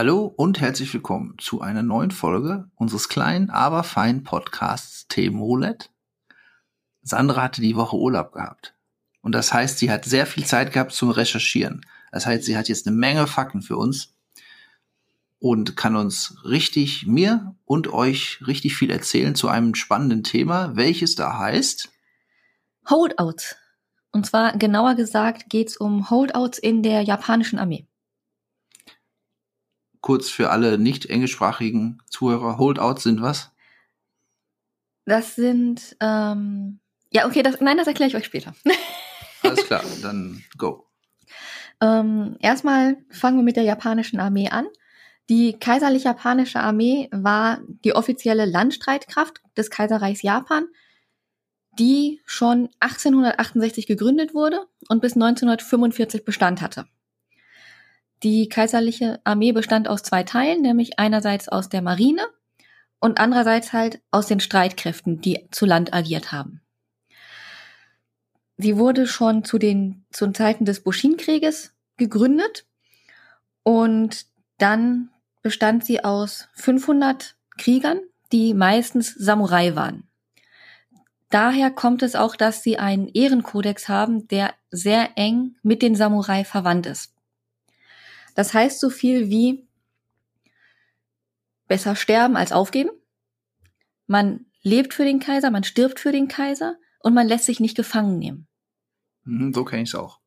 Hallo und herzlich willkommen zu einer neuen Folge unseres kleinen, aber feinen Podcasts Themenroulette. Sandra hatte die Woche Urlaub gehabt. Und das heißt, sie hat sehr viel Zeit gehabt zum Recherchieren. Das heißt, sie hat jetzt eine Menge Fakten für uns und kann uns richtig, mir und euch richtig viel erzählen zu einem spannenden Thema, welches da heißt Holdouts. Und zwar genauer gesagt geht es um Holdouts in der japanischen Armee. Kurz für alle nicht englischsprachigen Zuhörer, Holdouts sind was? Das sind, ähm, ja, okay, das, nein, das erkläre ich euch später. Alles klar, dann go. Ähm, erstmal fangen wir mit der japanischen Armee an. Die kaiserlich japanische Armee war die offizielle Landstreitkraft des Kaiserreichs Japan, die schon 1868 gegründet wurde und bis 1945 Bestand hatte. Die kaiserliche Armee bestand aus zwei Teilen, nämlich einerseits aus der Marine und andererseits halt aus den Streitkräften, die zu Land agiert haben. Sie wurde schon zu den zu Zeiten des Bushin-Krieges gegründet und dann bestand sie aus 500 Kriegern, die meistens Samurai waren. Daher kommt es auch, dass sie einen Ehrenkodex haben, der sehr eng mit den Samurai verwandt ist. Das heißt so viel wie besser sterben als aufgeben. Man lebt für den Kaiser, man stirbt für den Kaiser und man lässt sich nicht gefangen nehmen. Mhm, so kenne ich es auch.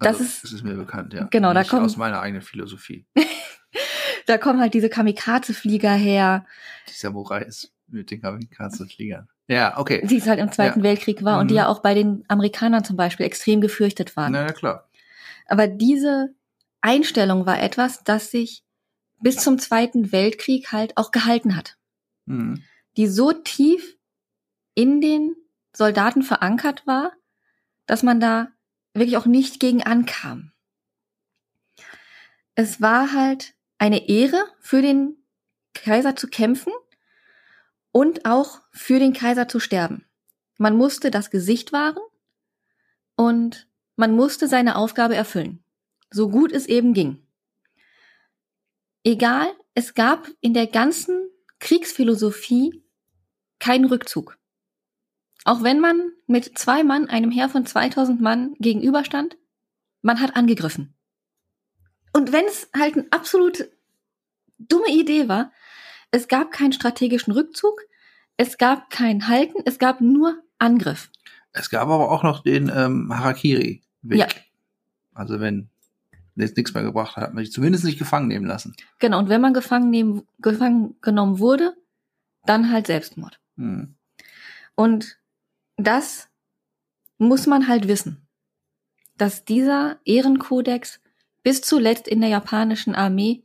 Also, das ist, das ist mir bekannt, ja. Genau, Nicht da kommt aus meiner eigenen Philosophie. da kommen halt diese Kamikaze-Flieger her. Die Samurais mit den Kamikaze-Fliegern. Ja, okay. Die es halt im Zweiten Ja. Weltkrieg war und die Mhm. ja auch bei den Amerikanern zum Beispiel extrem gefürchtet waren. Na ja, klar. Aber diese Einstellung war etwas, das sich bis zum Zweiten Weltkrieg halt auch gehalten hat. Mhm. Die so tief in den Soldaten verankert war, dass man da wirklich auch nicht gegen ankam. Es war halt eine Ehre für den Kaiser zu kämpfen und auch für den Kaiser zu sterben. Man musste das Gesicht wahren und man musste seine Aufgabe erfüllen, so gut es eben ging. Egal, es gab in der ganzen Kriegsphilosophie keinen Rückzug. Auch wenn man mit zwei Mann einem Heer von 2000 Mann gegenüberstand, man hat angegriffen. Und wenn es halt eine absolut dumme Idee war, es gab keinen strategischen Rückzug, es gab kein Halten, es gab nur Angriff. Es gab aber auch noch den ähm, Harakiri-Weg. Ja. Also wenn jetzt nichts mehr gebracht hat, hat man sich zumindest nicht gefangen nehmen lassen. Genau, und wenn man gefangen, nehmen, gefangen genommen wurde, dann halt Selbstmord. Mhm. Und das muss man halt wissen, dass dieser Ehrenkodex bis zuletzt in der japanischen Armee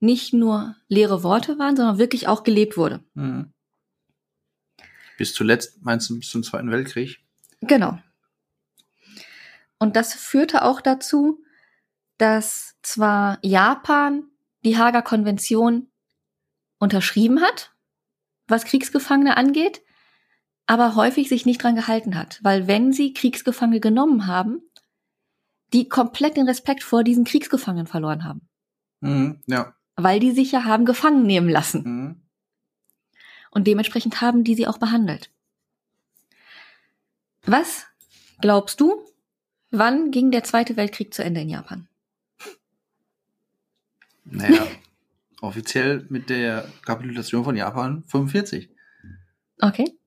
nicht nur leere Worte waren, sondern wirklich auch gelebt wurde. Mhm. Bis zuletzt, meinst du bis zum Zweiten Weltkrieg? Genau. Und das führte auch dazu, dass zwar Japan die Hager Konvention unterschrieben hat, was Kriegsgefangene angeht, aber häufig sich nicht dran gehalten hat, weil wenn sie Kriegsgefangene genommen haben, die komplett den Respekt vor diesen Kriegsgefangenen verloren haben, Mhm. Ja. weil die sich ja haben gefangen nehmen lassen Mhm. und dementsprechend haben die sie auch behandelt. Was glaubst du, wann ging der Zweite Weltkrieg zu Ende in Japan? Naja, offiziell mit der Kapitulation von Japan 45. Okay.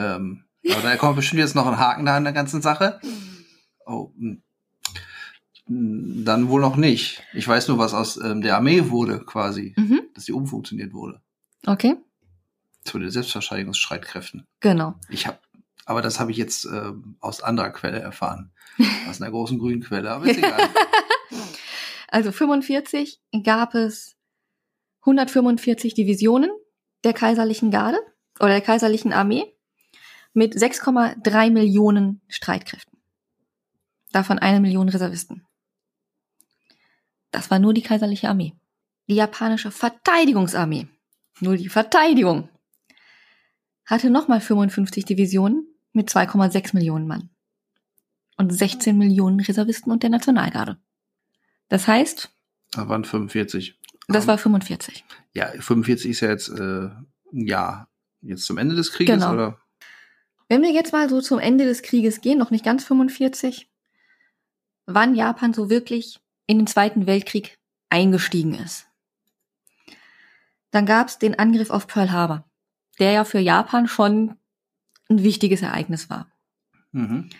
Ähm, aber da kommt bestimmt jetzt noch ein Haken da an der ganzen Sache. Oh, hm. Hm, dann wohl noch nicht. Ich weiß nur, was aus ähm, der Armee wurde, quasi, Mhm. dass die umfunktioniert wurde. Okay. Zu den Selbstverteidigungsstreitkräften. Genau. Ich habe, aber das habe ich jetzt ähm, aus anderer Quelle erfahren. Aus einer großen grünen Quelle, aber ist egal. Also 45 gab es 145 Divisionen der kaiserlichen Garde oder der kaiserlichen Armee mit 6,3 Millionen Streitkräften. Davon eine Million Reservisten. Das war nur die kaiserliche Armee. Die japanische Verteidigungsarmee, nur die Verteidigung, hatte nochmal 55 Divisionen mit 2,6 Millionen Mann und 16 Millionen Reservisten und der Nationalgarde. Das heißt, Da waren 45. das war 45. Ja, 45 ist ja jetzt äh, ein Jahr. Jetzt zum Ende des Krieges, Genau. oder? Wenn wir jetzt mal so zum Ende des Krieges gehen, noch nicht ganz 45, wann Japan so wirklich in den Zweiten Weltkrieg eingestiegen ist. Dann gab es den Angriff auf Pearl Harbor, der ja für Japan schon ein wichtiges Ereignis war. Mhm.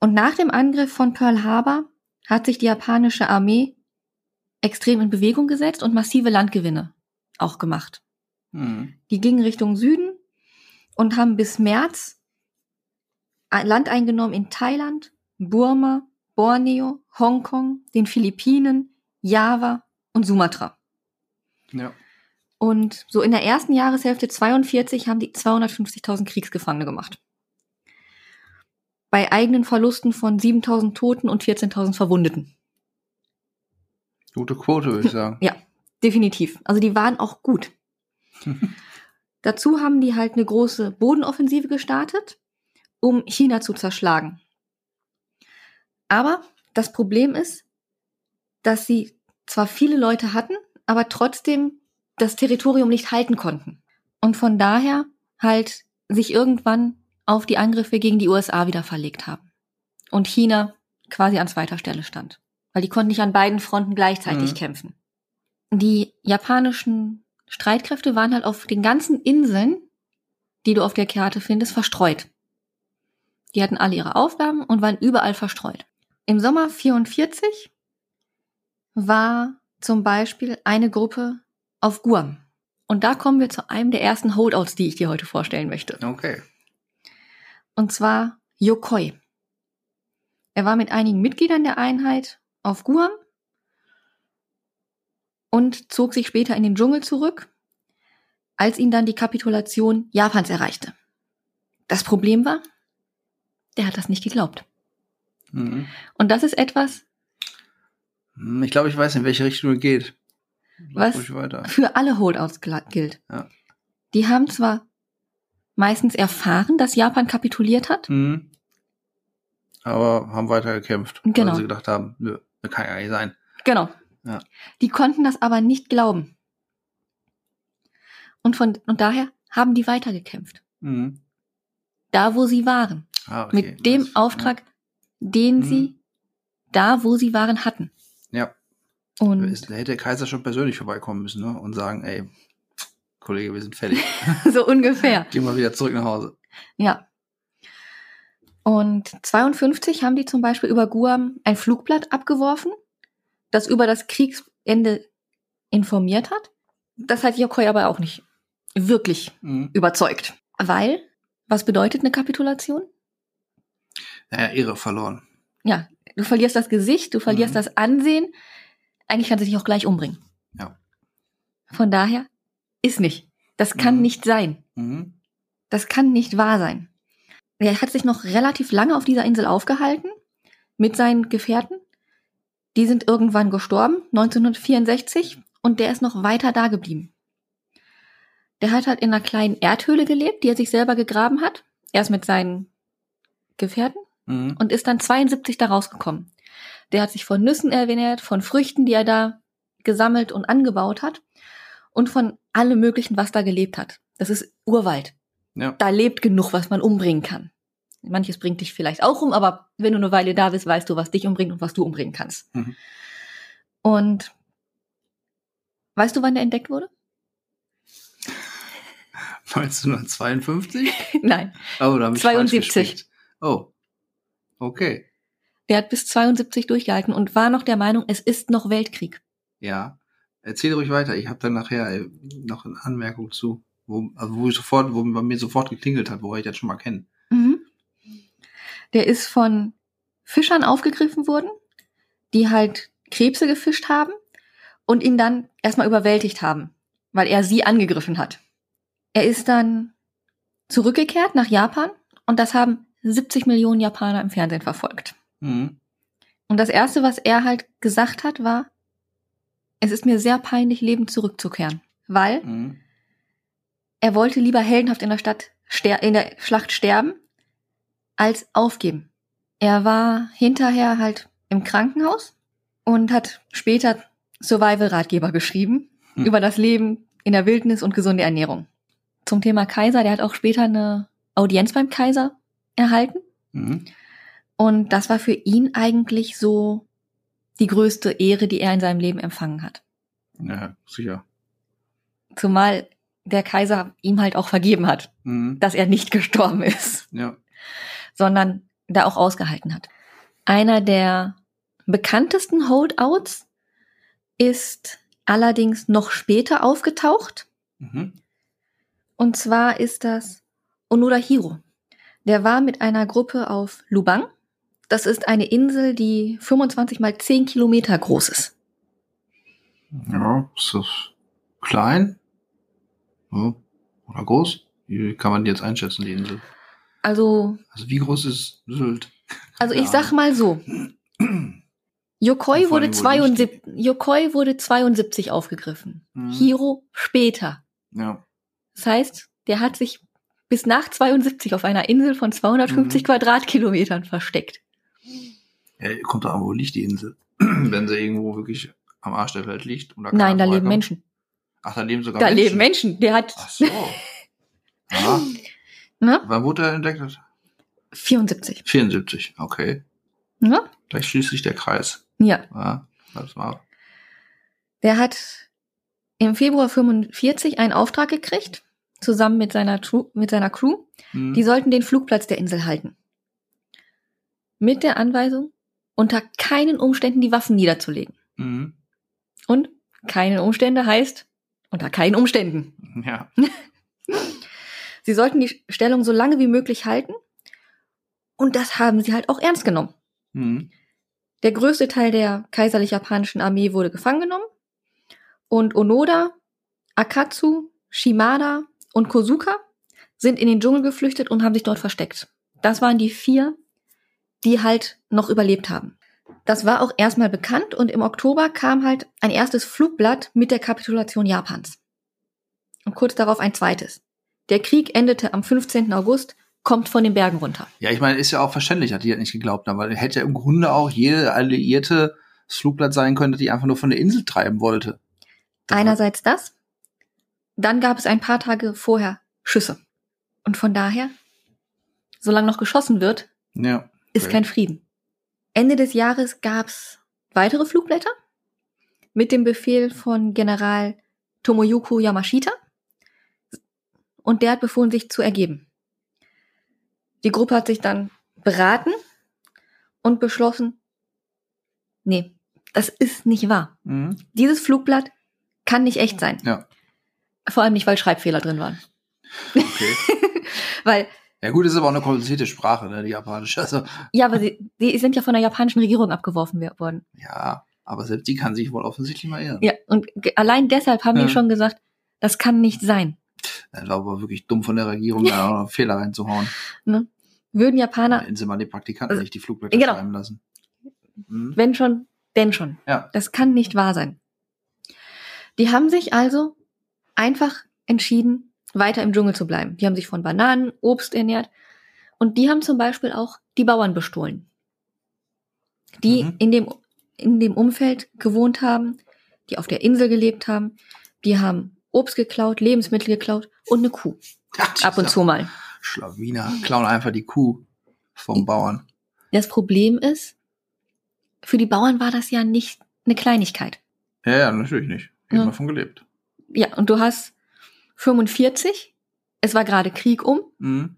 Und nach dem Angriff von Pearl Harbor hat sich die japanische Armee extrem in Bewegung gesetzt und massive Landgewinne auch gemacht. Mhm. Die gingen Richtung Süden und haben bis März ein Land eingenommen in Thailand, Burma, Borneo, Hongkong, den Philippinen, Java und Sumatra. Ja. Und so in der ersten Jahreshälfte 42 haben die 250.000 Kriegsgefangene gemacht. Bei eigenen Verlusten von 7.000 Toten und 14.000 Verwundeten. Gute Quote, würde ich sagen. Ja, definitiv. Also die waren auch gut. Dazu haben die halt eine große Bodenoffensive gestartet, um China zu zerschlagen. Aber das Problem ist, dass sie zwar viele Leute hatten, aber trotzdem das Territorium nicht halten konnten. Und von daher halt sich irgendwann auf die Angriffe gegen die USA wieder verlegt haben. Und China quasi an zweiter Stelle stand. Weil die konnten nicht an beiden Fronten gleichzeitig Mhm. kämpfen. Die japanischen Streitkräfte waren halt auf den ganzen Inseln, die du auf der Karte findest, verstreut. Die hatten alle ihre Aufgaben und waren überall verstreut. Im Sommer 44 war zum Beispiel eine Gruppe auf Guam. Und da kommen wir zu einem der ersten Holdouts, die ich dir heute vorstellen möchte. Okay. Und zwar Yokoi. Er war mit einigen Mitgliedern der Einheit auf Guam und zog sich später in den Dschungel zurück, als ihn dann die Kapitulation Japans erreichte. Das Problem war, der hat das nicht geglaubt. Mhm. Und das ist etwas Hm, Ich glaube, ich weiß, in welche Richtung es geht. Was? für alle Holdouts gilt. Ja. Die haben zwar meistens erfahren, dass Japan kapituliert hat, Mhm. Aber haben weiter gekämpft, Genau. weil sie gedacht haben, nö, das kann ja nicht sein. Genau. Ja. Die konnten das aber nicht glauben. Und von, und daher haben die weitergekämpft. Mhm. Da, wo sie waren. Ah, okay. Mit dem Das- Auftrag, den Mhm. sie da, wo sie waren, hatten. Ja. Und Da hätte der Kaiser schon persönlich vorbeikommen müssen ne? und sagen, ey, Kollege, wir sind fertig. so ungefähr. Geh mal wieder zurück nach Hause. Ja. Und 52 haben die zum Beispiel über Guam ein Flugblatt abgeworfen, das über das Kriegsende informiert hat. Das hat Yokoi aber auch nicht wirklich Mhm. überzeugt. Weil, was bedeutet eine Kapitulation? Naja, Ehre verloren. Ja, du verlierst das Gesicht, du verlierst Mhm. das Ansehen. Eigentlich kannst du dich auch gleich umbringen. Ja. Von daher ist nicht. Das kann Mhm. nicht sein. Mhm. Das kann nicht wahr sein. Er hat sich noch relativ lange auf dieser Insel aufgehalten mit seinen Gefährten. Die sind irgendwann gestorben, 1964, und der ist noch weiter da geblieben. Der hat halt in einer kleinen Erdhöhle gelebt, die er sich selber gegraben hat. Erst mit seinen Gefährten Mhm. und ist dann 72 da rausgekommen. Der hat sich von Nüssen ernährt, von Früchten, die er da gesammelt und angebaut hat und von allem möglichen, was da gelebt hat. Das ist Urwald. Ja. Da lebt genug, was man umbringen kann. Manches bringt dich vielleicht auch um, aber wenn du eine Weile da bist, weißt du, was dich umbringt und was du umbringen kannst. Mhm. Und weißt du, wann der entdeckt wurde? 1952? Nein, Oh, da habe ich falsch 72. gespickt. Oh. Okay. der hat bis 72 durchgehalten und war noch der Meinung, es ist noch Weltkrieg. Ja. Erzähl ruhig weiter. Ich habe dann nachher äh, noch eine Anmerkung zu, wo, also wo ich sofort, wo bei mir sofort geklingelt hat, woher ich das schon mal kenne. Der ist von Fischern aufgegriffen worden, die halt Krebse gefischt haben und ihn dann erstmal überwältigt haben, weil er sie angegriffen hat. Er ist dann zurückgekehrt nach Japan und das haben 70 Millionen Japaner im Fernsehen verfolgt. Mhm. Und das erste, was er halt gesagt hat, war, es ist mir sehr peinlich, lebend zurückzukehren, weil Mhm. er wollte lieber heldenhaft in der Stadt in der Schlacht sterben, als aufgeben. Er war hinterher halt im Krankenhaus und hat später Survival-Ratgeber geschrieben Hm. über das Leben in der Wildnis und gesunde Ernährung. Zum Thema Kaiser, der hat auch später eine Audienz beim Kaiser erhalten. Mhm. Und das war für ihn eigentlich so die größte Ehre, die er in seinem Leben empfangen hat. Ja, sicher. Zumal der Kaiser ihm halt auch vergeben hat, Mhm. dass er nicht gestorben ist, Ja. Sondern da auch ausgehalten hat. Einer der bekanntesten Holdouts ist allerdings noch später aufgetaucht. Mhm. Und zwar ist das Onoda Hiro. Der war mit einer Gruppe auf Lubang. Das ist eine Insel, die 25 mal 10 Kilometer groß ist. Ja, ist das klein? Ja. Oder groß? Wie kann man die jetzt einschätzen, die Insel? Also, Also wie groß ist Sylt? also Ja. ich sag mal so. Yokoi wurde, allem, wo 72, Yokoi wurde 72 aufgegriffen. Mhm. Hiro später. Ja. Das heißt, der hat sich bis nach 72 auf einer Insel von 250 Mhm. Quadratkilometern versteckt. ja. Kommt da an, wo liegt die Insel? Wenn sie irgendwo wirklich am Arsch der Welt liegt. Und da Nein, da leben vorbeikommt. Menschen. Ach, da leben sogar Da Menschen. leben Menschen. Der hat Ach so. Ja. Ne? Wann wurde er entdeckt? 74. 74, okay. Ne? Gleich schließt sich der Kreis. Ja. Ja, das war. Der hat im Februar 45 einen Auftrag gekriegt, zusammen mit seiner, Tru mit seiner Crew. Hm. Die sollten den Flugplatz der Insel halten. Mit der Anweisung, unter keinen Umständen die Waffen niederzulegen. Mhm. Und keinen Umstände heißt, unter keinen Umständen. Ja. Sie sollten die Stellung so lange wie möglich halten. Und das haben sie halt auch ernst genommen. Mhm. Der größte Teil der kaiserlich-japanischen Armee wurde gefangen genommen. Und Onoda, Akatsu, Shimada und Kozuka sind in den Dschungel geflüchtet und haben sich dort versteckt. Das waren die vier, die halt noch überlebt haben. Das war auch erstmal bekannt und im Oktober kam halt ein erstes Flugblatt mit der Kapitulation Japans. Und kurz darauf ein zweites. Der Krieg endete am 15. August, kommt von den Bergen runter. Ja, ich meine, ist ja auch verständlich, dass die das nicht geglaubt haben, weil hätte ja im Grunde auch jede alliierte das Flugblatt sein können, die einfach nur von der Insel treiben wollte. Das Einerseits das, dann gab es ein paar Tage vorher Schüsse. Und von daher, solange noch geschossen wird, Ja. ist Okay. kein Frieden. Ende des Jahres gab es weitere Flugblätter mit dem Befehl von General Tomoyuko Yamashita. Und der hat befohlen, sich zu ergeben. Die Gruppe hat sich dann beraten und beschlossen, nee, das ist nicht wahr. Mhm. Dieses Flugblatt kann nicht echt sein. Ja. Vor allem nicht, weil Schreibfehler drin waren. Okay. Weil, ja gut, ist aber auch eine komplizierte Sprache, ne, die japanische. Also, ja, aber sie, die sind ja von der japanischen Regierung abgeworfen worden. ja, aber selbst die kann sich wohl offensichtlich mal irren. Ja, und allein deshalb haben Ja. die schon gesagt, das kann nicht sein. Das war aber wirklich dumm von der Regierung, da noch Fehler reinzuhauen. Ne? Würden Japaner, Hätten sie mal die Praktikanten Also, nicht die Flugblätter genau. schreiben lassen. Mhm. wenn schon, denn schon. Ja. Das kann nicht wahr sein. Die haben sich also einfach entschieden, weiter im Dschungel zu bleiben. Die haben sich von Bananen, Obst ernährt und die haben zum Beispiel auch die Bauern bestohlen, die Mhm. in dem in dem Umfeld gewohnt haben, die auf der Insel gelebt haben. Die haben Obst geklaut, Lebensmittel geklaut und eine Kuh ab und zu mal. Schlawiner klauen einfach die Kuh vom Bauern. Das Problem ist, für die Bauern war das ja nicht eine Kleinigkeit. Ja, ja, natürlich nicht. Ich Ja. davon gelebt. Ja, und du hast 45, es war gerade Krieg um, Mhm.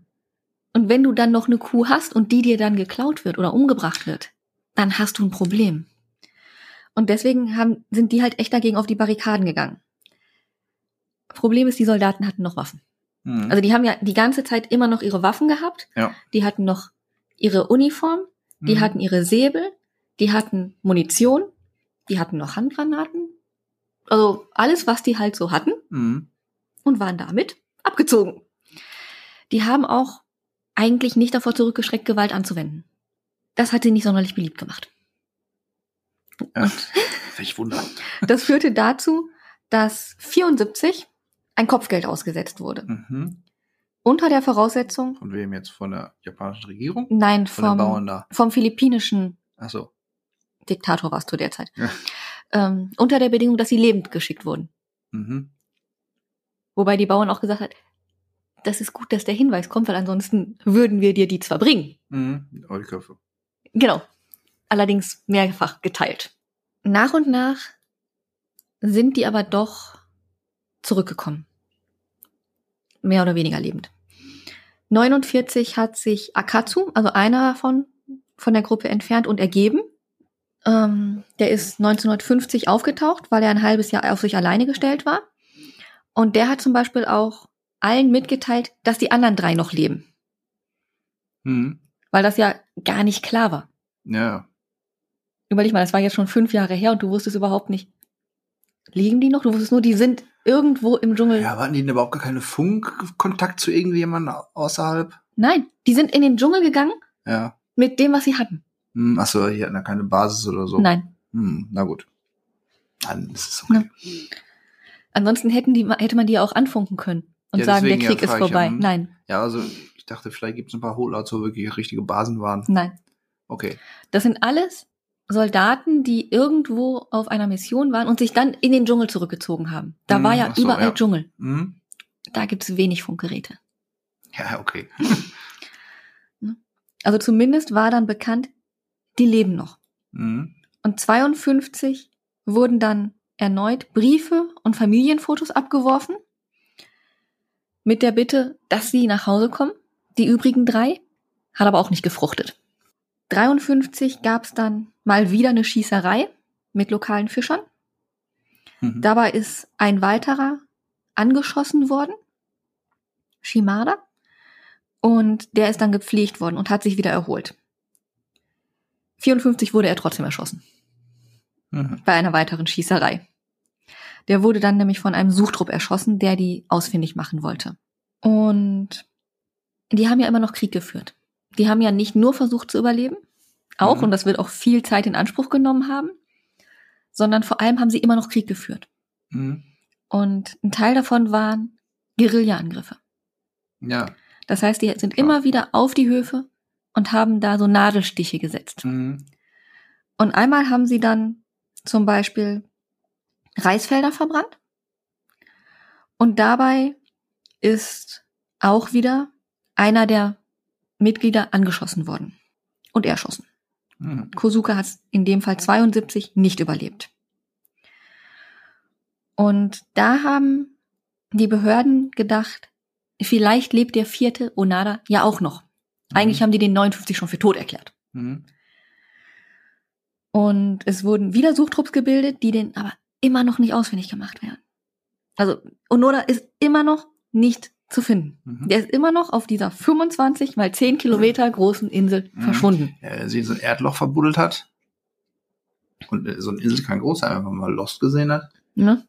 und wenn du dann noch eine Kuh hast und die dir dann geklaut wird oder umgebracht wird, dann hast du ein Problem. Und deswegen haben, sind die halt echt dagegen auf die Barrikaden gegangen. Problem ist, die Soldaten hatten noch Waffen. Mhm. Also die haben ja die ganze Zeit immer noch ihre Waffen gehabt. Ja. Die hatten noch ihre Uniform, die Mhm. hatten ihre Säbel, die hatten Munition, die hatten noch Handgranaten. Also alles, was die halt so hatten Mhm. und waren damit abgezogen. Die haben auch eigentlich nicht davor zurückgeschreckt, Gewalt anzuwenden. Das hat sie nicht sonderlich beliebt gemacht. Ja. Ich wundere. Das führte dazu, dass 74 ein Kopfgeld ausgesetzt wurde. Mhm. Unter der Voraussetzung, Von wem jetzt? Von der japanischen Regierung? nein, Von den Bauern vom, da. vom philippinischen Ach so. Diktator warst du derzeit. Ja. Ähm, unter der Bedingung, dass sie lebend geschickt wurden. Mhm. Wobei die Bauern auch gesagt hat, das ist gut, dass der Hinweis kommt, weil ansonsten würden wir dir die zwar bringen. Mhm. Die Köpfe. Genau. Allerdings mehrfach geteilt. Nach und nach sind die aber doch zurückgekommen. Mehr oder weniger lebend. 49 hat sich Akatsu, also einer davon, von der Gruppe entfernt und ergeben. Ähm, der ist 1950 aufgetaucht, weil er ein halbes Jahr auf sich alleine gestellt war. Und der hat zum Beispiel auch allen mitgeteilt, dass die anderen drei noch leben. Mhm. Weil das ja gar nicht klar war. Ja. Überleg mal, das war jetzt schon fünf Jahre her und du wusstest überhaupt nicht, liegen die noch? Du wusstest nur, die sind irgendwo im Dschungel. Ja, aber hatten die denn überhaupt gar keine Funkkontakt zu irgendjemandem außerhalb? Nein, die sind in den Dschungel gegangen Ja. mit dem, was sie hatten. Hm, achso, die hatten ja keine Basis oder so. Nein. Hm, na gut. Dann ist es okay. Ansonsten hätten die, hätte man die ja auch anfunken können und Ja, sagen, der deswegen ja Krieg ist ich ja, vorbei. hm. Nein, Ja, also ich dachte, vielleicht gibt es ein paar Holdouts, wo wirklich richtige Basen waren. nein. Okay. Das sind alles Soldaten, die irgendwo auf einer Mission waren und sich dann in den Dschungel zurückgezogen haben. Da Hm, war ja so, überall ja. Dschungel. Hm? Da gibt's wenig Funkgeräte. Ja, okay. Also zumindest war dann bekannt, die leben noch. Hm? Und 52 wurden dann erneut Briefe und Familienfotos abgeworfen mit der Bitte, dass sie nach Hause kommen. Die übrigen drei hat aber auch nicht gefruchtet. 53 gab es dann mal wieder eine Schießerei mit lokalen Fischern. Mhm. Dabei ist ein weiterer angeschossen worden, Shimada, und der ist dann gepflegt worden und hat sich wieder erholt. 54 wurde er trotzdem erschossen Mhm. bei einer weiteren Schießerei. Der wurde dann nämlich von einem Suchtrupp erschossen, der die ausfindig machen wollte. Und die haben ja immer noch Krieg geführt. Die haben ja nicht nur versucht zu überleben, auch, Mhm. und das wird auch viel Zeit in Anspruch genommen haben, sondern vor allem haben sie immer noch Krieg geführt. Mhm. Und ein Teil davon waren Guerilla-Angriffe. Ja. Das heißt, die sind Klar. immer wieder auf die Höfe und haben da so Nadelstiche gesetzt. Mhm. Und einmal haben sie dann zum Beispiel Reisfelder verbrannt. Und dabei ist auch wieder einer der Mitglieder angeschossen worden und erschossen. Mhm. Kosuke hat in dem Fall 72 nicht überlebt. Und da haben die Behörden gedacht, vielleicht lebt der vierte Onada ja auch noch. Eigentlich Mhm. haben die den 59 schon für tot erklärt. Mhm. Und es wurden wieder Suchtrupps gebildet, die den aber immer noch nicht ausfindig gemacht werden. Also Onoda ist immer noch nicht zu finden. Mhm. Der ist immer noch auf dieser 25 mal 10 Kilometer großen Insel Mhm. verschwunden. Ja, sie so ein Erdloch verbuddelt hat. Und äh, so eine Insel kann groß sein, wenn man mal Lost gesehen hat. Ne?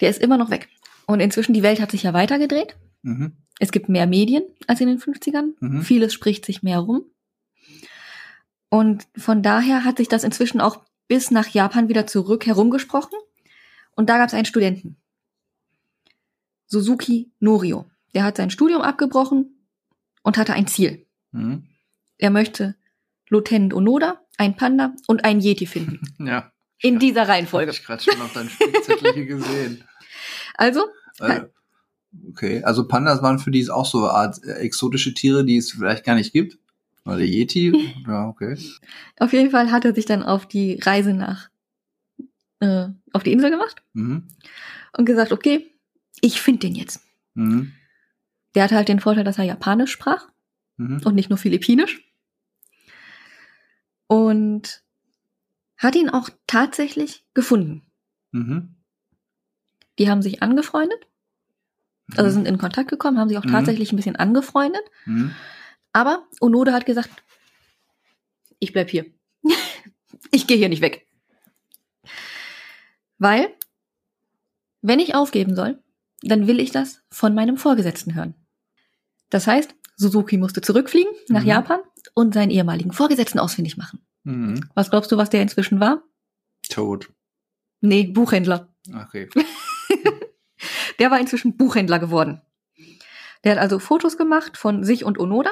Der ist immer noch weg. Und inzwischen, die Welt hat sich ja weitergedreht. Mhm. Es gibt mehr Medien als in den 50ern. Mhm. Vieles spricht sich mehr rum. Und von daher hat sich das inzwischen auch bis nach Japan wieder zurück herumgesprochen. Und da gab es einen Studenten. Suzuki Norio. Der hat sein Studium abgebrochen und hatte ein Ziel. Mhm. Er möchte Lieutenant Onoda, ein Panda und ein Yeti finden. Ja. In dieser Habe Reihenfolge. ich gerade schon auf deinen Spickzettel hier gesehen. Also, Äh, okay, also Pandas waren für die auch so eine Art äh, exotische Tiere, die es vielleicht gar nicht gibt. Oder der Yeti. ja, okay. auf jeden Fall hat er sich dann auf die Reise nach, äh, auf die Insel gemacht Mhm. und gesagt, okay, ich finde den jetzt. Mhm. Der hatte halt den Vorteil, dass er Japanisch sprach Mhm. und nicht nur Philippinisch. Und hat ihn auch tatsächlich gefunden. Mhm. Die haben sich angefreundet, also Mhm. sind in Kontakt gekommen, haben sich auch Mhm. tatsächlich ein bisschen angefreundet. Mhm. Aber Onoda hat gesagt, ich bleib hier. ich gehe hier nicht weg. Weil, wenn ich aufgeben soll, dann will ich das von meinem Vorgesetzten hören. Das heißt, Suzuki musste zurückfliegen nach Mhm. Japan und seinen ehemaligen Vorgesetzten ausfindig machen. Mhm. Was glaubst du, was der inzwischen war? Tot. Nee, Buchhändler. Okay. Der war inzwischen Buchhändler geworden. Der hat also Fotos gemacht von sich und Onoda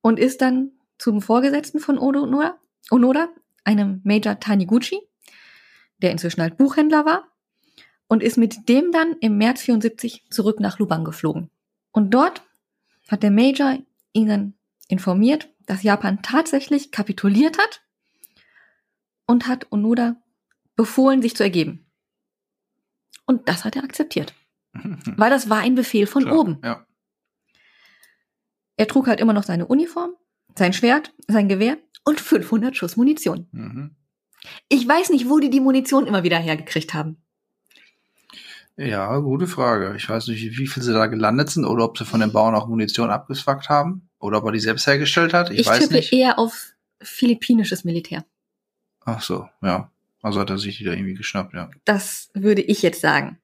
und ist dann zum Vorgesetzten von Onoda, Onoda einem Major Taniguchi, der inzwischen halt Buchhändler war, und ist mit dem dann im März 74 zurück nach Lubang geflogen. Und dort hat der Major ihn dann informiert, dass Japan tatsächlich kapituliert hat und hat Onoda befohlen, sich zu ergeben. Und das hat er akzeptiert. Weil das war ein Befehl von Klar, oben. Ja. Er trug halt immer noch seine Uniform, sein Schwert, sein Gewehr und 500 Schuss Munition. Mhm. Ich weiß nicht, wo die die Munition immer wieder hergekriegt haben. Ja, gute Frage. Ich weiß nicht, wie viel sie da gelandet sind oder ob sie von den Bauern auch Munition abgeswackt haben oder ob er die selbst hergestellt hat. Ich, Ich, weiß tippe nicht. eher auf philippinisches Militär. Ach so, ja. Also hat er sich die da irgendwie geschnappt, ja. Das würde ich jetzt sagen.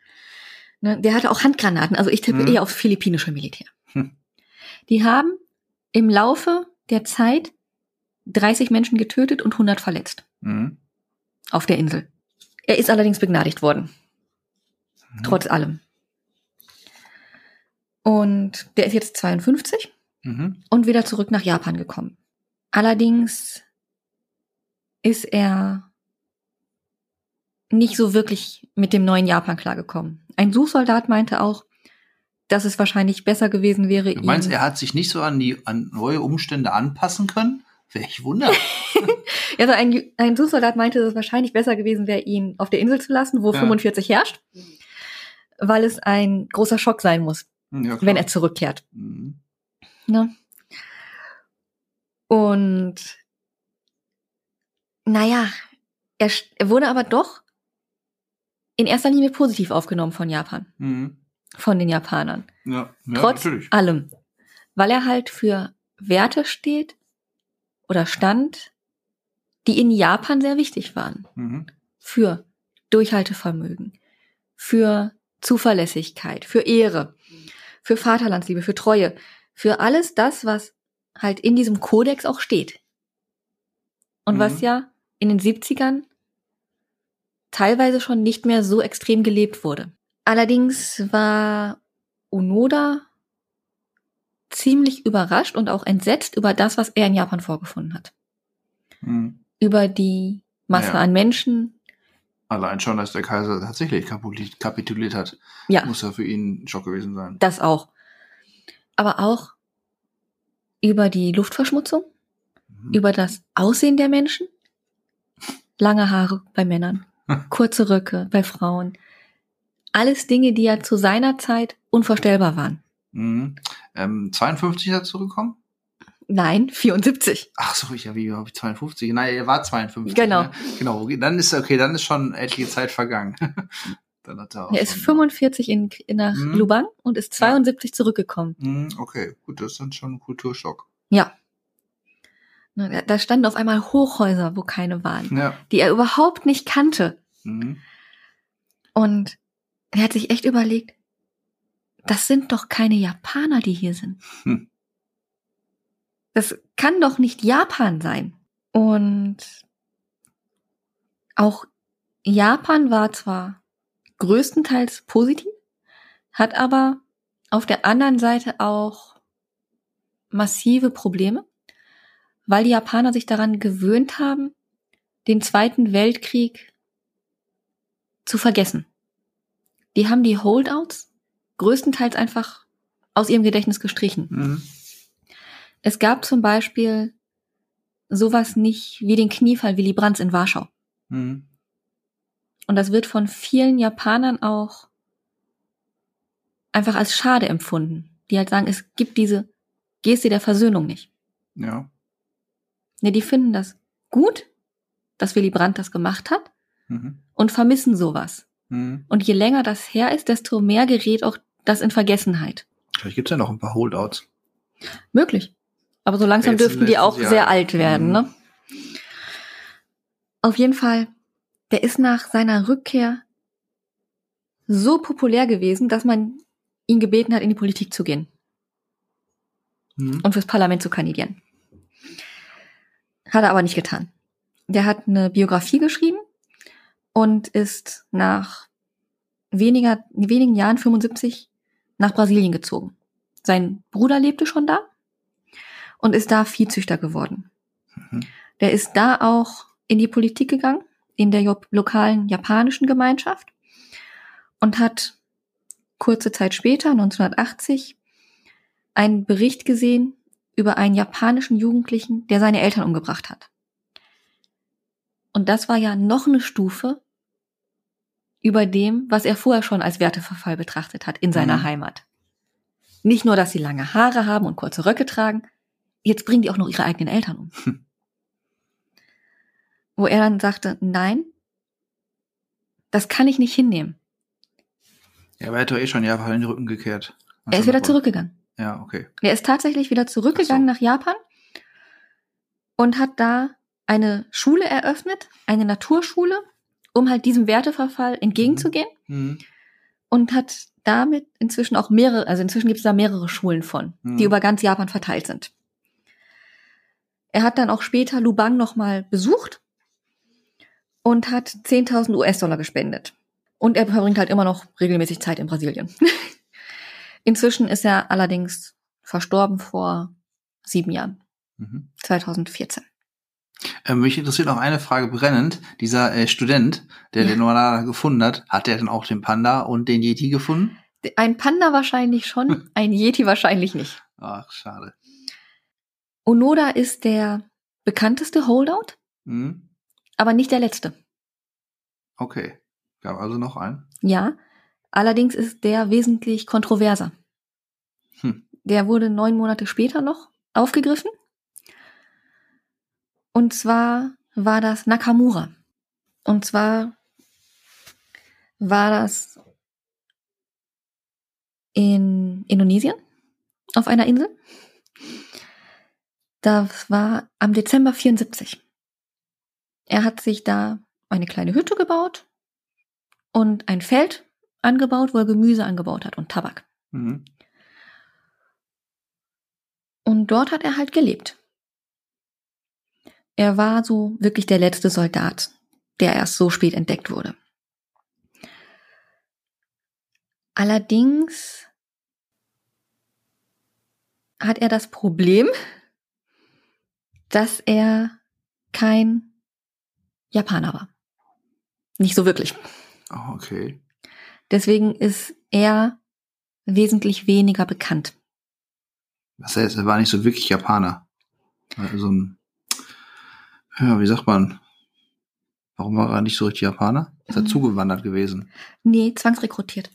Ne, der hatte auch Handgranaten, also ich tippe Mhm. eher auf philippinische Militär. Hm. Die haben im Laufe der Zeit 30 Menschen getötet und 100 verletzt Mhm. auf der Insel. Er ist allerdings begnadigt worden, Mhm. trotz allem. Und der ist jetzt 52 Mhm. und wieder zurück nach Japan gekommen. Allerdings ist er nicht so wirklich mit dem neuen Japan klargekommen. Ein Suchsoldat meinte auch, dass es wahrscheinlich besser gewesen wäre, Du meinst, ihn, er hat sich nicht so an die an neue Umstände anpassen können? Welch Wunder. also ein, ein Suchsoldat meinte, dass es wahrscheinlich besser gewesen wäre, ihn auf der Insel zu lassen, wo Ja. 45 herrscht, weil es ein großer Schock sein muss, Hm, ja, wenn er zurückkehrt. Mhm. Ne? Und naja, er, er wurde aber doch in erster Linie positiv aufgenommen von Japan, Mhm. von den Japanern. Ja, ja Trotz natürlich. allem. Weil er halt für Werte steht oder stand, die in Japan sehr wichtig waren. Mhm. Für Durchhaltevermögen, für Zuverlässigkeit, für Ehre, für Vaterlandsliebe, für Treue, für alles das, was halt in diesem Kodex auch steht. Und was Mhm. ja in den 70ern teilweise schon nicht mehr so extrem gelebt wurde. Allerdings war Onoda ziemlich überrascht und auch entsetzt über das, was er in Japan vorgefunden hat. Mhm. Über die Masse Ja. an Menschen. Allein schon, dass der Kaiser tatsächlich kapituliert, hat, Ja, muss ja für ihn ein Schock gewesen sein. das auch. Aber auch über die Luftverschmutzung, Mhm. über das Aussehen der Menschen. Lange Haare bei Männern, kurze Röcke bei Frauen. Alles Dinge, die ja zu seiner Zeit unvorstellbar waren. Mhm. Ähm, 52 ist er zurückgekommen? Nein, 74. Ach so, ich ja, habe ich 52? Nein, er war 52. Genau. Ne? Genau, dann ist okay, dann ist schon etliche Zeit vergangen. dann hat er auch Er ist schon- 45 in, nach Mhm. Lubang und ist 72 zurückgekommen. Mhm, Okay, gut, das ist dann schon ein Kulturschock. Ja. Da da standen auf einmal Hochhäuser, wo keine waren, Ja. die er überhaupt nicht kannte. Mhm. Und er hat sich echt überlegt, das sind doch keine Japaner, die hier sind. Hm. Das kann doch nicht Japan sein. Und auch Japan war zwar größtenteils positiv, hat aber auf der anderen Seite auch massive Probleme, weil die Japaner sich daran gewöhnt haben, den Zweiten Weltkrieg zu vergessen. Die haben die Holdouts größtenteils einfach aus ihrem Gedächtnis gestrichen. Mhm. Es gab zum Beispiel sowas nicht wie den Kniefall Willy Brandts in Warschau. Mhm. Und das wird von vielen Japanern auch einfach als schade empfunden. Die halt sagen, es gibt diese Geste der Versöhnung nicht. Ja. Ne, die finden das gut, dass Willy Brandt das gemacht hat Mhm. und vermissen sowas. Mhm. Und je länger das her ist, desto mehr gerät auch das in Vergessenheit. Vielleicht gibt's ja noch ein paar Holdouts. Möglich. Aber so langsam dürften die auch Jahr. sehr alt werden, Mhm. ne? Auf jeden Fall, der ist nach seiner Rückkehr so populär gewesen, dass man ihn gebeten hat, in die Politik zu gehen Mhm. und fürs Parlament zu kandidieren. Hat er aber nicht getan. Der hat eine Biografie geschrieben und ist nach weniger, wenigen Jahren, 75, nach Brasilien gezogen. Sein Bruder lebte schon da und ist da Viehzüchter geworden. Mhm. Der ist da auch in die Politik gegangen, in der lokalen japanischen Gemeinschaft und hat kurze Zeit später, 1980, einen Bericht gesehen über einen japanischen Jugendlichen, der seine Eltern umgebracht hat. Und das war ja noch eine Stufe über dem, was er vorher schon als Werteverfall betrachtet hat in seiner Mhm. Heimat. Nicht nur, dass sie lange Haare haben und kurze Röcke tragen, jetzt bringen die auch noch ihre eigenen Eltern um. Hm. Wo er dann sagte, nein, das kann ich nicht hinnehmen. Ja, aber er hat doch eh schon Japan in den Rücken gekehrt. Er ist so, wieder zurückgegangen. Ja, okay. Er ist tatsächlich wieder zurückgegangen nach Japan und hat da eine Schule eröffnet, eine Naturschule, um halt diesem Werteverfall entgegenzugehen Mhm. und hat damit inzwischen auch mehrere, also inzwischen gibt es da mehrere Schulen von, Mhm. die über ganz Japan verteilt sind. Er hat dann auch später Lubang nochmal besucht und hat 10.000 US-Dollar gespendet. Und er verbringt halt immer noch regelmäßig Zeit in Brasilien. Inzwischen ist er allerdings verstorben vor sieben Jahren, Mhm. 2014. Ähm, mich interessiert noch eine Frage brennend. Dieser äh, Student, der Ja. den Noara gefunden hat, hat der dann auch den Panda und den Yeti gefunden? Ein Panda wahrscheinlich schon, ein Yeti wahrscheinlich nicht. Ach, schade. Onoda ist der bekannteste Holdout, Mhm. aber nicht der letzte. Okay. Gab also noch einen. Ja, allerdings ist der wesentlich kontroverser. Hm. Der wurde neun Monate später noch aufgegriffen. Und zwar war das Nakamura. Und zwar war das in Indonesien auf einer Insel. Das war am Dezember 74. Er hat sich da eine kleine Hütte gebaut und ein Feld angebaut, wo er Gemüse angebaut hat und Tabak. Mhm. Und dort hat er halt gelebt. Er war so wirklich der letzte Soldat, der erst so spät entdeckt wurde. Allerdings hat er das Problem, dass er kein Japaner war. Nicht so wirklich. Oh, okay. Deswegen ist er wesentlich weniger bekannt. Das heißt, er war nicht so wirklich Japaner. Also ein, ja, wie sagt man? Warum war er nicht so richtig Japaner? Ist er Mhm. zugewandert gewesen? Nee, zwangsrekrutiert.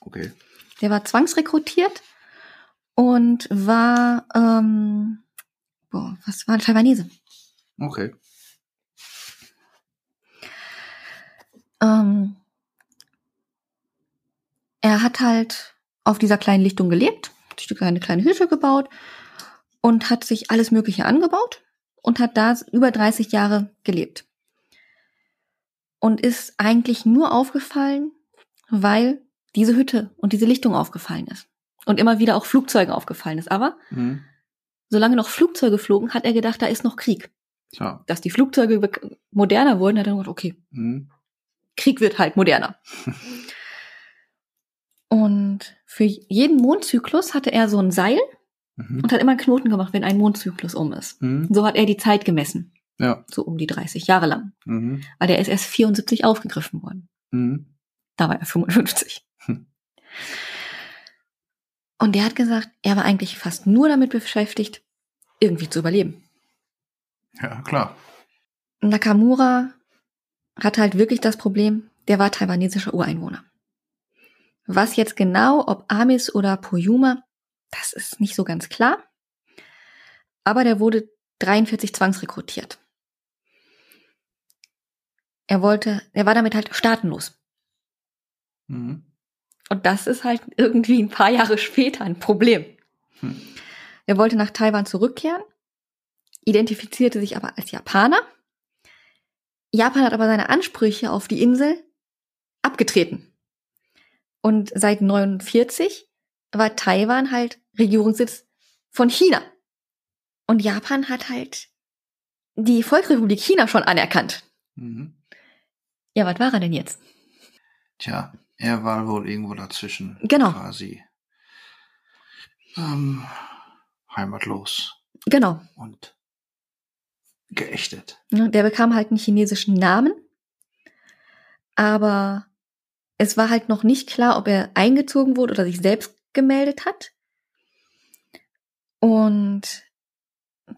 Okay. Der war zwangsrekrutiert und war, ähm, boah, was war ein Taiwanese? Okay. Ähm, er hat halt auf dieser kleinen Lichtung gelebt, hat sich eine kleine Hütte gebaut und hat sich alles Mögliche angebaut und hat da über 30 Jahre gelebt. Und ist eigentlich nur aufgefallen, weil diese Hütte und diese Lichtung aufgefallen ist. Und immer wieder auch Flugzeugen aufgefallen ist. Aber Mhm. Solange noch Flugzeuge flogen, hat er gedacht, da ist noch Krieg. Tja. Dass die Flugzeuge moderner wurden, hat er gedacht, okay, Mhm. Krieg wird halt moderner. Und für jeden Mondzyklus hatte er so ein Seil Mhm. und hat immer einen Knoten gemacht, wenn ein Mondzyklus um ist. Mhm. So hat er die Zeit gemessen, Ja. so um die 30 Jahre lang. Mhm. Weil der ist erst 74 aufgegriffen worden. Mhm. Da war er 55. Und der hat gesagt, er war eigentlich fast nur damit beschäftigt, irgendwie zu überleben. Ja, klar. Nakamura hatte halt wirklich das Problem, der war taiwanesischer Ureinwohner. Was jetzt genau, ob Amis oder Poyuma, das ist nicht so ganz klar. Aber der wurde 43 zwangsrekrutiert. Er wollte, er war damit halt staatenlos. Mhm. Und das ist halt irgendwie ein paar Jahre später ein Problem. Hm. Er wollte nach Taiwan zurückkehren, identifizierte sich aber als Japaner. Japan hat aber seine Ansprüche auf die Insel abgetreten. Und seit 49 war Taiwan halt Regierungssitz von China. Und Japan hat halt die Volksrepublik China schon anerkannt. Mhm. Ja, was war er denn jetzt? Tja, er war wohl irgendwo dazwischen. Genau. Quasi. Ähm, heimatlos Genau. und geächtet. Der bekam halt einen chinesischen Namen, aber es war halt noch nicht klar, ob er eingezogen wurde oder sich selbst gemeldet hat. Und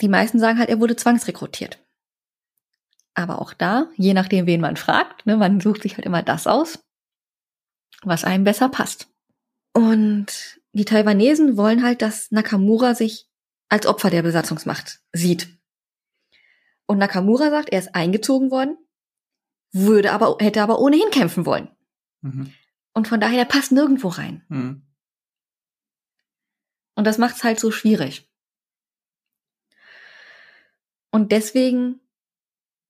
die meisten sagen halt, er wurde zwangsrekrutiert. Aber auch da, je nachdem, wen man fragt, ne, man sucht sich halt immer das aus, was einem besser passt. Und die Taiwanesen wollen halt, dass Nakamura sich als Opfer der Besatzungsmacht sieht. Und Nakamura sagt, er ist eingezogen worden, würde aber, hätte aber ohnehin kämpfen wollen. Mhm. Und von daher, der passt nirgendwo rein. Mhm. Und das macht es halt so schwierig. Und deswegen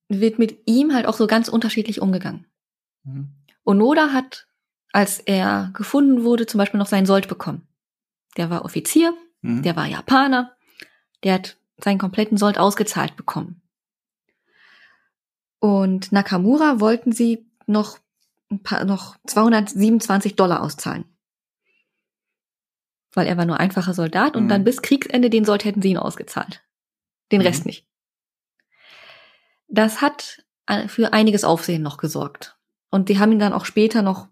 wird mit ihm halt auch so ganz unterschiedlich umgegangen. Mhm. Onoda hat, als er gefunden wurde, zum Beispiel noch seinen Sold bekommen. Der war Offizier, Mhm. der war Japaner, der hat seinen kompletten Sold ausgezahlt bekommen. Und Nakamura wollten sie noch ein paar, noch 227 Dollar auszahlen. Weil er war nur einfacher Soldat und Mhm. dann bis Kriegsende den Sold hätten sie ihn ausgezahlt. Den Mhm. Rest nicht. Das hat äh, für einiges Aufsehen noch gesorgt. Und die haben ihn dann auch später noch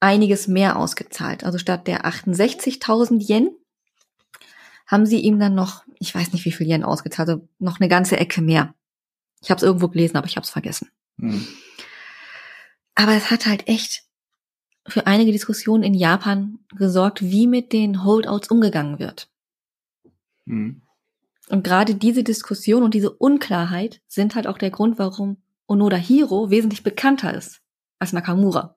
einiges mehr ausgezahlt. Also statt der 68.000 Yen haben sie ihm dann noch, ich weiß nicht wie viel Yen ausgezahlt, also noch eine ganze Ecke mehr. Ich habe es irgendwo gelesen, aber ich habe es vergessen. Mhm. Aber es hat halt echt für einige Diskussionen in Japan gesorgt, wie mit den Holdouts umgegangen wird. Mhm. Und gerade diese Diskussion und diese Unklarheit sind halt auch der Grund, warum Onoda Hiro wesentlich bekannter ist als Nakamura.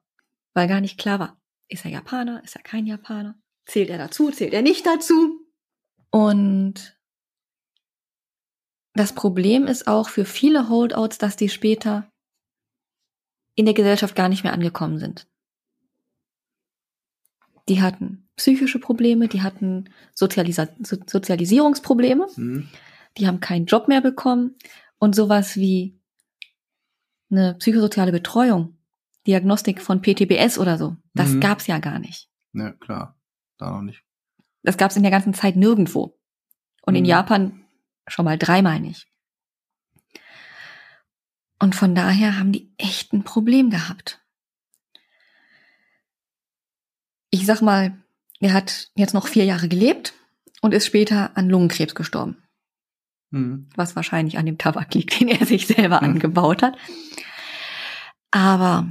Weil gar nicht klar war, ist er Japaner, ist er kein Japaner? Zählt er dazu, zählt er nicht dazu? Und das Problem ist auch für viele Holdouts, dass die später in der Gesellschaft gar nicht mehr angekommen sind. Die hatten psychische Probleme, die hatten Sozialisa so Sozialisierungsprobleme, Mhm. die haben keinen Job mehr bekommen und sowas wie eine psychosoziale Betreuung, Diagnostik von PTBS oder so, das Mhm. gab's ja gar nicht. Ja, klar. Da noch nicht. Das gab's in der ganzen Zeit nirgendwo. Und in Mhm. Japan schon mal dreimal nicht. Und von daher haben die echt ein Problem gehabt. Ich sag mal, er hat jetzt noch vier Jahre gelebt und ist später an Lungenkrebs gestorben. Mhm. was wahrscheinlich an dem Tabak liegt, den er sich selber Hm. angebaut hat. Aber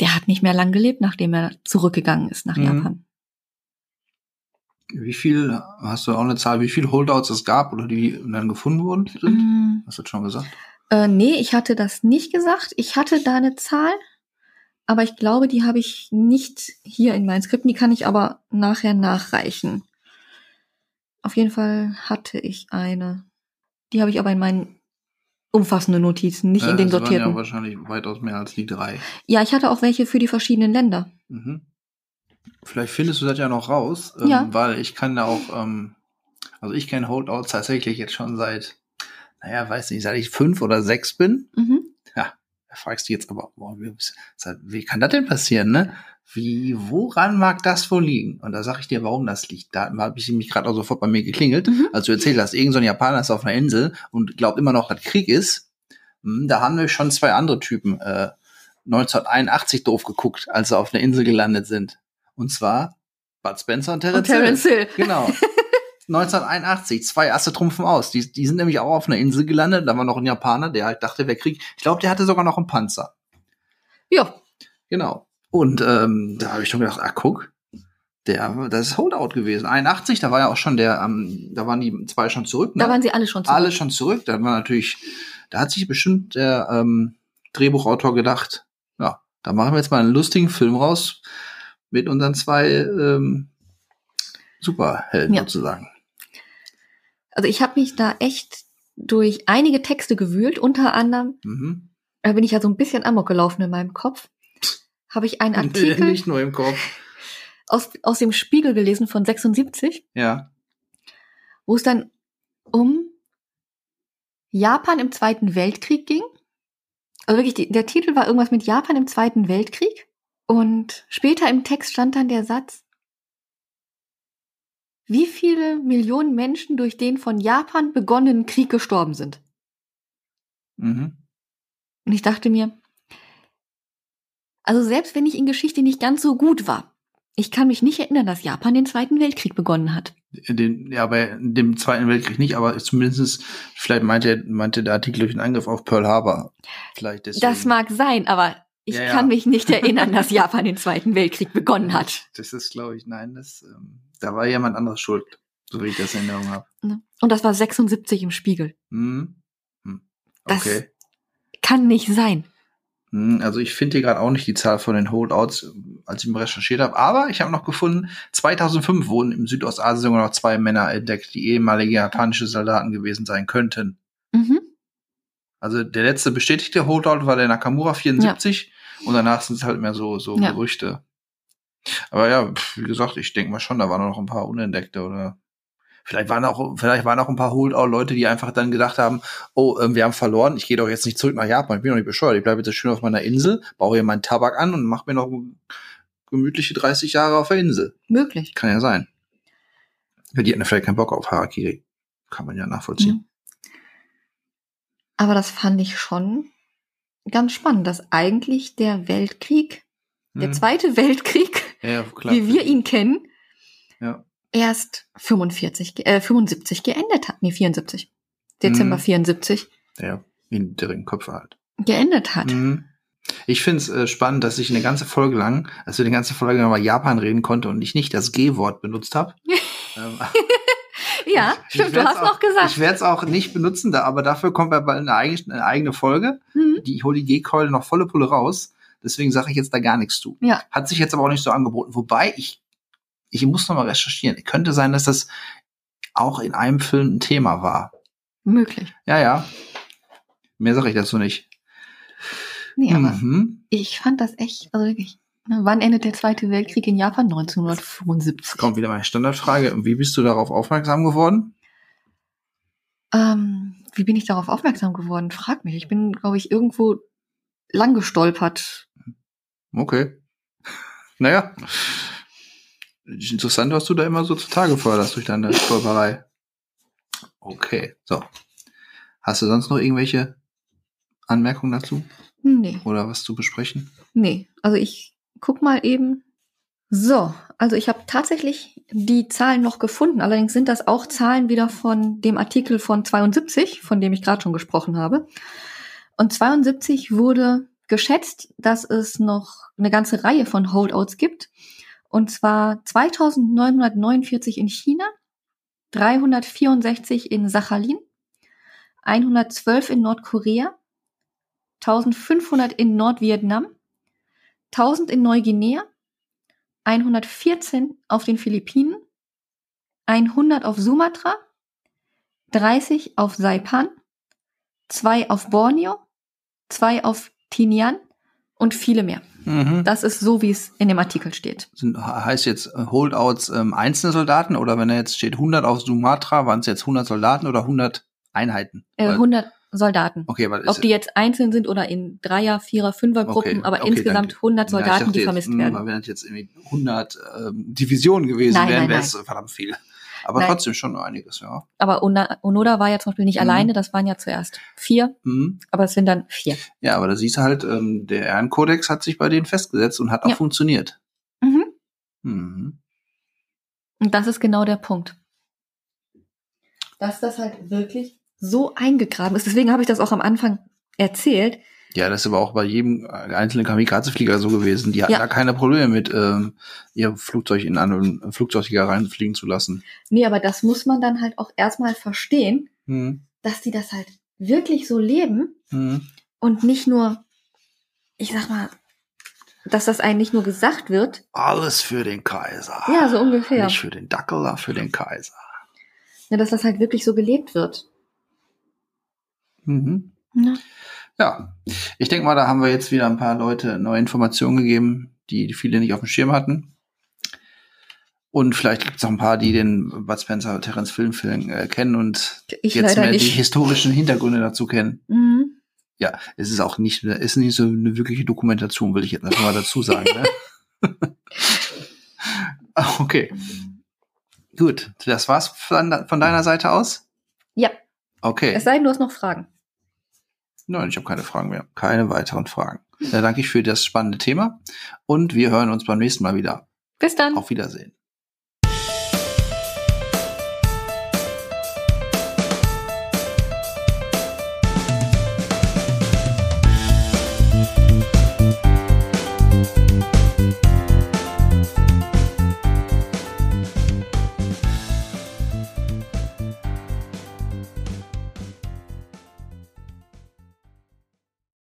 der hat nicht mehr lang gelebt, nachdem er zurückgegangen ist nach Mhm. Japan. Wie viel, hast du auch eine Zahl, wie viele Holdouts es gab oder die dann gefunden wurden? Sind? Mm, Hast du das schon gesagt? äh, nee, ich hatte das nicht gesagt. Ich hatte da eine Zahl, aber ich glaube, die habe ich nicht hier in meinen Skripten. Die kann ich aber nachher nachreichen. Auf jeden Fall hatte ich eine. Die habe ich aber in meinen umfassenden Notizen, nicht in den das waren sortierten. ja wahrscheinlich weitaus mehr als die drei. ja, ich hatte auch welche für die verschiedenen Länder. Mhm. Vielleicht findest du das ja noch raus, Ja. ähm, weil ich kann da auch, ähm, also ich kenne Holdouts tatsächlich jetzt schon seit, naja, weiß nicht, seit ich fünf oder sechs bin. Mhm. Da fragst du jetzt aber, boah, wie, wie kann das denn passieren, ne? Wie, woran mag das wohl liegen? Und da sage ich dir, warum das liegt. Da habe ich mich gerade auch sofort bei mir geklingelt, Mhm. als du erzählt hast, irgendein so ein Japaner ist auf einer Insel und glaubt immer noch, dass Krieg ist. Hm, Da haben wir schon zwei andere Typen äh, 1981 doof geguckt, als sie auf einer Insel gelandet sind. Und zwar Bud Spencer und Terence, Und Terence Hill. Hill. Genau. 1981, zwei Asse trumpfen aus. Die, die sind nämlich auch auf einer Insel gelandet. Da war noch ein Japaner, der halt dachte, wer Krieg. Ich glaube, der hatte sogar noch einen Panzer. Ja, Genau. Und ähm, da habe ich schon gedacht, ah, guck, der, das ist Holdout gewesen. 81, da war ja auch schon der, ähm, da waren die zwei schon zurück. Ne? da waren sie alle schon zurück. alle schon zurück. Da war natürlich, da hat sich bestimmt der ähm, Drehbuchautor gedacht, ja, da machen wir jetzt mal einen lustigen Film raus mit unseren zwei ähm, Superhelden Ja. sozusagen. Also ich habe mich da echt durch einige Texte gewühlt, unter anderem, Mhm. da bin ich ja so ein bisschen amok gelaufen in meinem Kopf, habe ich einen Artikel Nicht nur im Kopf. aus, aus dem Spiegel gelesen von 76, Ja. wo es dann um Japan im Zweiten Weltkrieg ging Also wirklich, die, der Titel war irgendwas mit Japan im Zweiten Weltkrieg. Und später im Text stand dann der Satz, wie viele Millionen Menschen durch den von Japan begonnenen Krieg gestorben sind. Mhm. Und ich dachte mir, also selbst wenn ich in Geschichte nicht ganz so gut war, ich kann mich nicht erinnern, dass Japan den Zweiten Weltkrieg begonnen hat. Den, ja, bei dem Zweiten Weltkrieg nicht, aber zumindest, vielleicht meinte, meinte der Artikel durch den Angriff auf Pearl Harbor. Vielleicht deswegen. Das mag sein, aber ich Ja, ja. kann mich nicht erinnern, dass Japan den Zweiten Weltkrieg begonnen hat. Das ist, glaube ich, nein, das, ähm, da war jemand anderes schuld, so wie ich das in Erinnerung habe. Ne? Und das war 76 im Spiegel. Hm? Hm. Das- Okay. Kann nicht sein. Hm, Also ich finde hier gerade auch nicht die Zahl von den Holdouts, als ich mal recherchiert habe. Aber ich habe noch gefunden, 2005 wurden im Südostasien sogar noch zwei Männer entdeckt, die ehemalige japanische Soldaten gewesen sein könnten. Mhm. Also der letzte bestätigte Holdout war der Nakamura 74 und danach sind es halt mehr so, so Ja. Gerüchte. Aber ja, wie gesagt, ich denke mal schon, da waren noch ein paar Unentdeckte oder vielleicht waren auch, vielleicht waren auch ein paar Holdout-Leute, die einfach dann gedacht haben, oh, ähm, wir haben verloren, ich gehe doch jetzt nicht zurück nach Japan, ich bin doch nicht bescheuert, ich bleibe jetzt schön auf meiner Insel, baue hier meinen Tabak an und mache mir noch gemütliche 30 Jahre auf der Insel. Möglich. Kann ja sein. Ja, die hatten vielleicht keinen Bock auf Harakiri. Kann man ja nachvollziehen. Mhm. Aber das fand ich schon ganz spannend, dass eigentlich der Weltkrieg, der Hm. Zweite Weltkrieg, Ja, wie wir ihn kennen, Ja. Erst 45, ge- äh, 75 geendet hat. Nee, 74. Dezember Mhm. 74 Ja, in deren Köpfe halt. geendet hat. Mhm. Ich finde es äh, spannend, dass ich eine ganze Folge lang, als wir die ganze Folge lang über Japan reden konnte und ich nicht das G-Wort benutzt habe. ähm, Ja, ich stimmt, du werd's hast auch, noch gesagt. Ich werde es auch nicht benutzen, da, aber dafür kommt ja bald eine eigene, eine eigene Folge. Mhm. Die ich hole die G-Keule noch volle Pulle raus. Deswegen sage ich jetzt da gar nichts zu. Ja. Hat sich jetzt aber auch nicht so angeboten. Wobei ich, ich muss noch mal recherchieren. Könnte sein, dass das auch in einem Film ein Thema war. Möglich. Ja, ja. Mehr sage ich dazu nicht. Nee, aber Mhm. ich fand das echt, also wirklich. ne, Wann endet der Zweite Weltkrieg in Japan? 1975. Kommt wieder meine Standardfrage. Wie bist du darauf aufmerksam geworden? Ähm, wie bin ich darauf aufmerksam geworden? Frag mich. Ich bin, glaube ich, irgendwo lang gestolpert. Okay. Naja. Interessant, was du da immer so zutage förderst durch deine Stolperei. Okay, so. Hast du sonst noch irgendwelche Anmerkungen dazu? Nee, Oder was zu besprechen? nee. Also ich guck mal eben. So, also ich habe tatsächlich die Zahlen noch gefunden. Allerdings sind das auch Zahlen wieder von dem Artikel von 72, von dem ich gerade schon gesprochen habe. Und 72 wurde geschätzt, dass es noch eine ganze Reihe von Holdouts gibt. Und zwar 2949 in China, 364 in Sachalin, 112 in Nordkorea, 1500 in Nordvietnam, 1000 in Neuguinea, 114 auf den Philippinen, 100 auf Sumatra, 30 auf Saipan, 2 auf Borneo, 2 auf Tinian und viele mehr. Mhm. Das ist so, wie es in dem Artikel steht. Sind, heißt jetzt äh, Holdouts ähm, einzelne Soldaten oder wenn da jetzt steht 100 auf Sumatra, waren es jetzt 100 Soldaten oder 100 Einheiten? Äh, Weil- 100 Soldaten. okay, weil Ob die jetzt einzeln sind oder in Dreier-, Vierer-, Fünfer-Gruppen, Okay, aber okay, insgesamt dann- 100 Ja, ich Soldaten, dachte die vermisst mh, werden. Weil wenn das jetzt irgendwie 100 ähm, Divisionen gewesen Nein, wären, wäre es verdammt viel. Aber Nein. trotzdem schon einiges, ja. Aber Onoda war ja zum Beispiel nicht Mhm. alleine, das waren ja zuerst vier, Mhm. aber es sind dann vier. Ja, aber da siehst du halt, ähm, der Ehrenkodex hat sich bei denen festgesetzt und hat auch Ja. funktioniert. Mhm. Mhm. Und das ist genau der Punkt. Dass das halt wirklich so eingegraben ist. Deswegen habe ich das auch am Anfang erzählt. Ja, das ist aber auch bei jedem einzelnen Kamikaze-Flieger so gewesen. Die hatten Ja. da keine Probleme mit, ähm, ihr Flugzeug in anderen Flugzeugträger reinfliegen zu lassen. Nee, aber das muss man dann halt auch erstmal verstehen, Mhm. dass die das halt wirklich so leben Mhm. und nicht nur, ich sag mal, dass das einem nicht nur gesagt wird. Alles für den Kaiser. Ja, so ungefähr. Nicht für den Dackel, aber für den Kaiser. Ja, dass das halt wirklich so gelebt wird. Mhm. Ja. Ja, ich denke mal, da haben wir jetzt wieder ein paar Leute neue Informationen gegeben, die viele nicht auf dem Schirm hatten. Und vielleicht gibt es auch ein paar, die den Bud Spencer Terence Film äh, kennen und Ich jetzt mehr die nicht. historischen Hintergründe dazu kennen. Mhm. Ja, es ist auch nicht, ist nicht so eine wirkliche Dokumentation, will ich jetzt mal dazu sagen. Ne? okay. Gut, das war's von, von deiner Seite aus? Ja. Okay. Es sei denn, du hast noch Fragen. Nein, ich habe keine Fragen mehr. Keine weiteren Fragen. Da danke ich für das spannende Thema und wir hören uns beim nächsten Mal wieder. Bis dann. Auf Wiedersehen.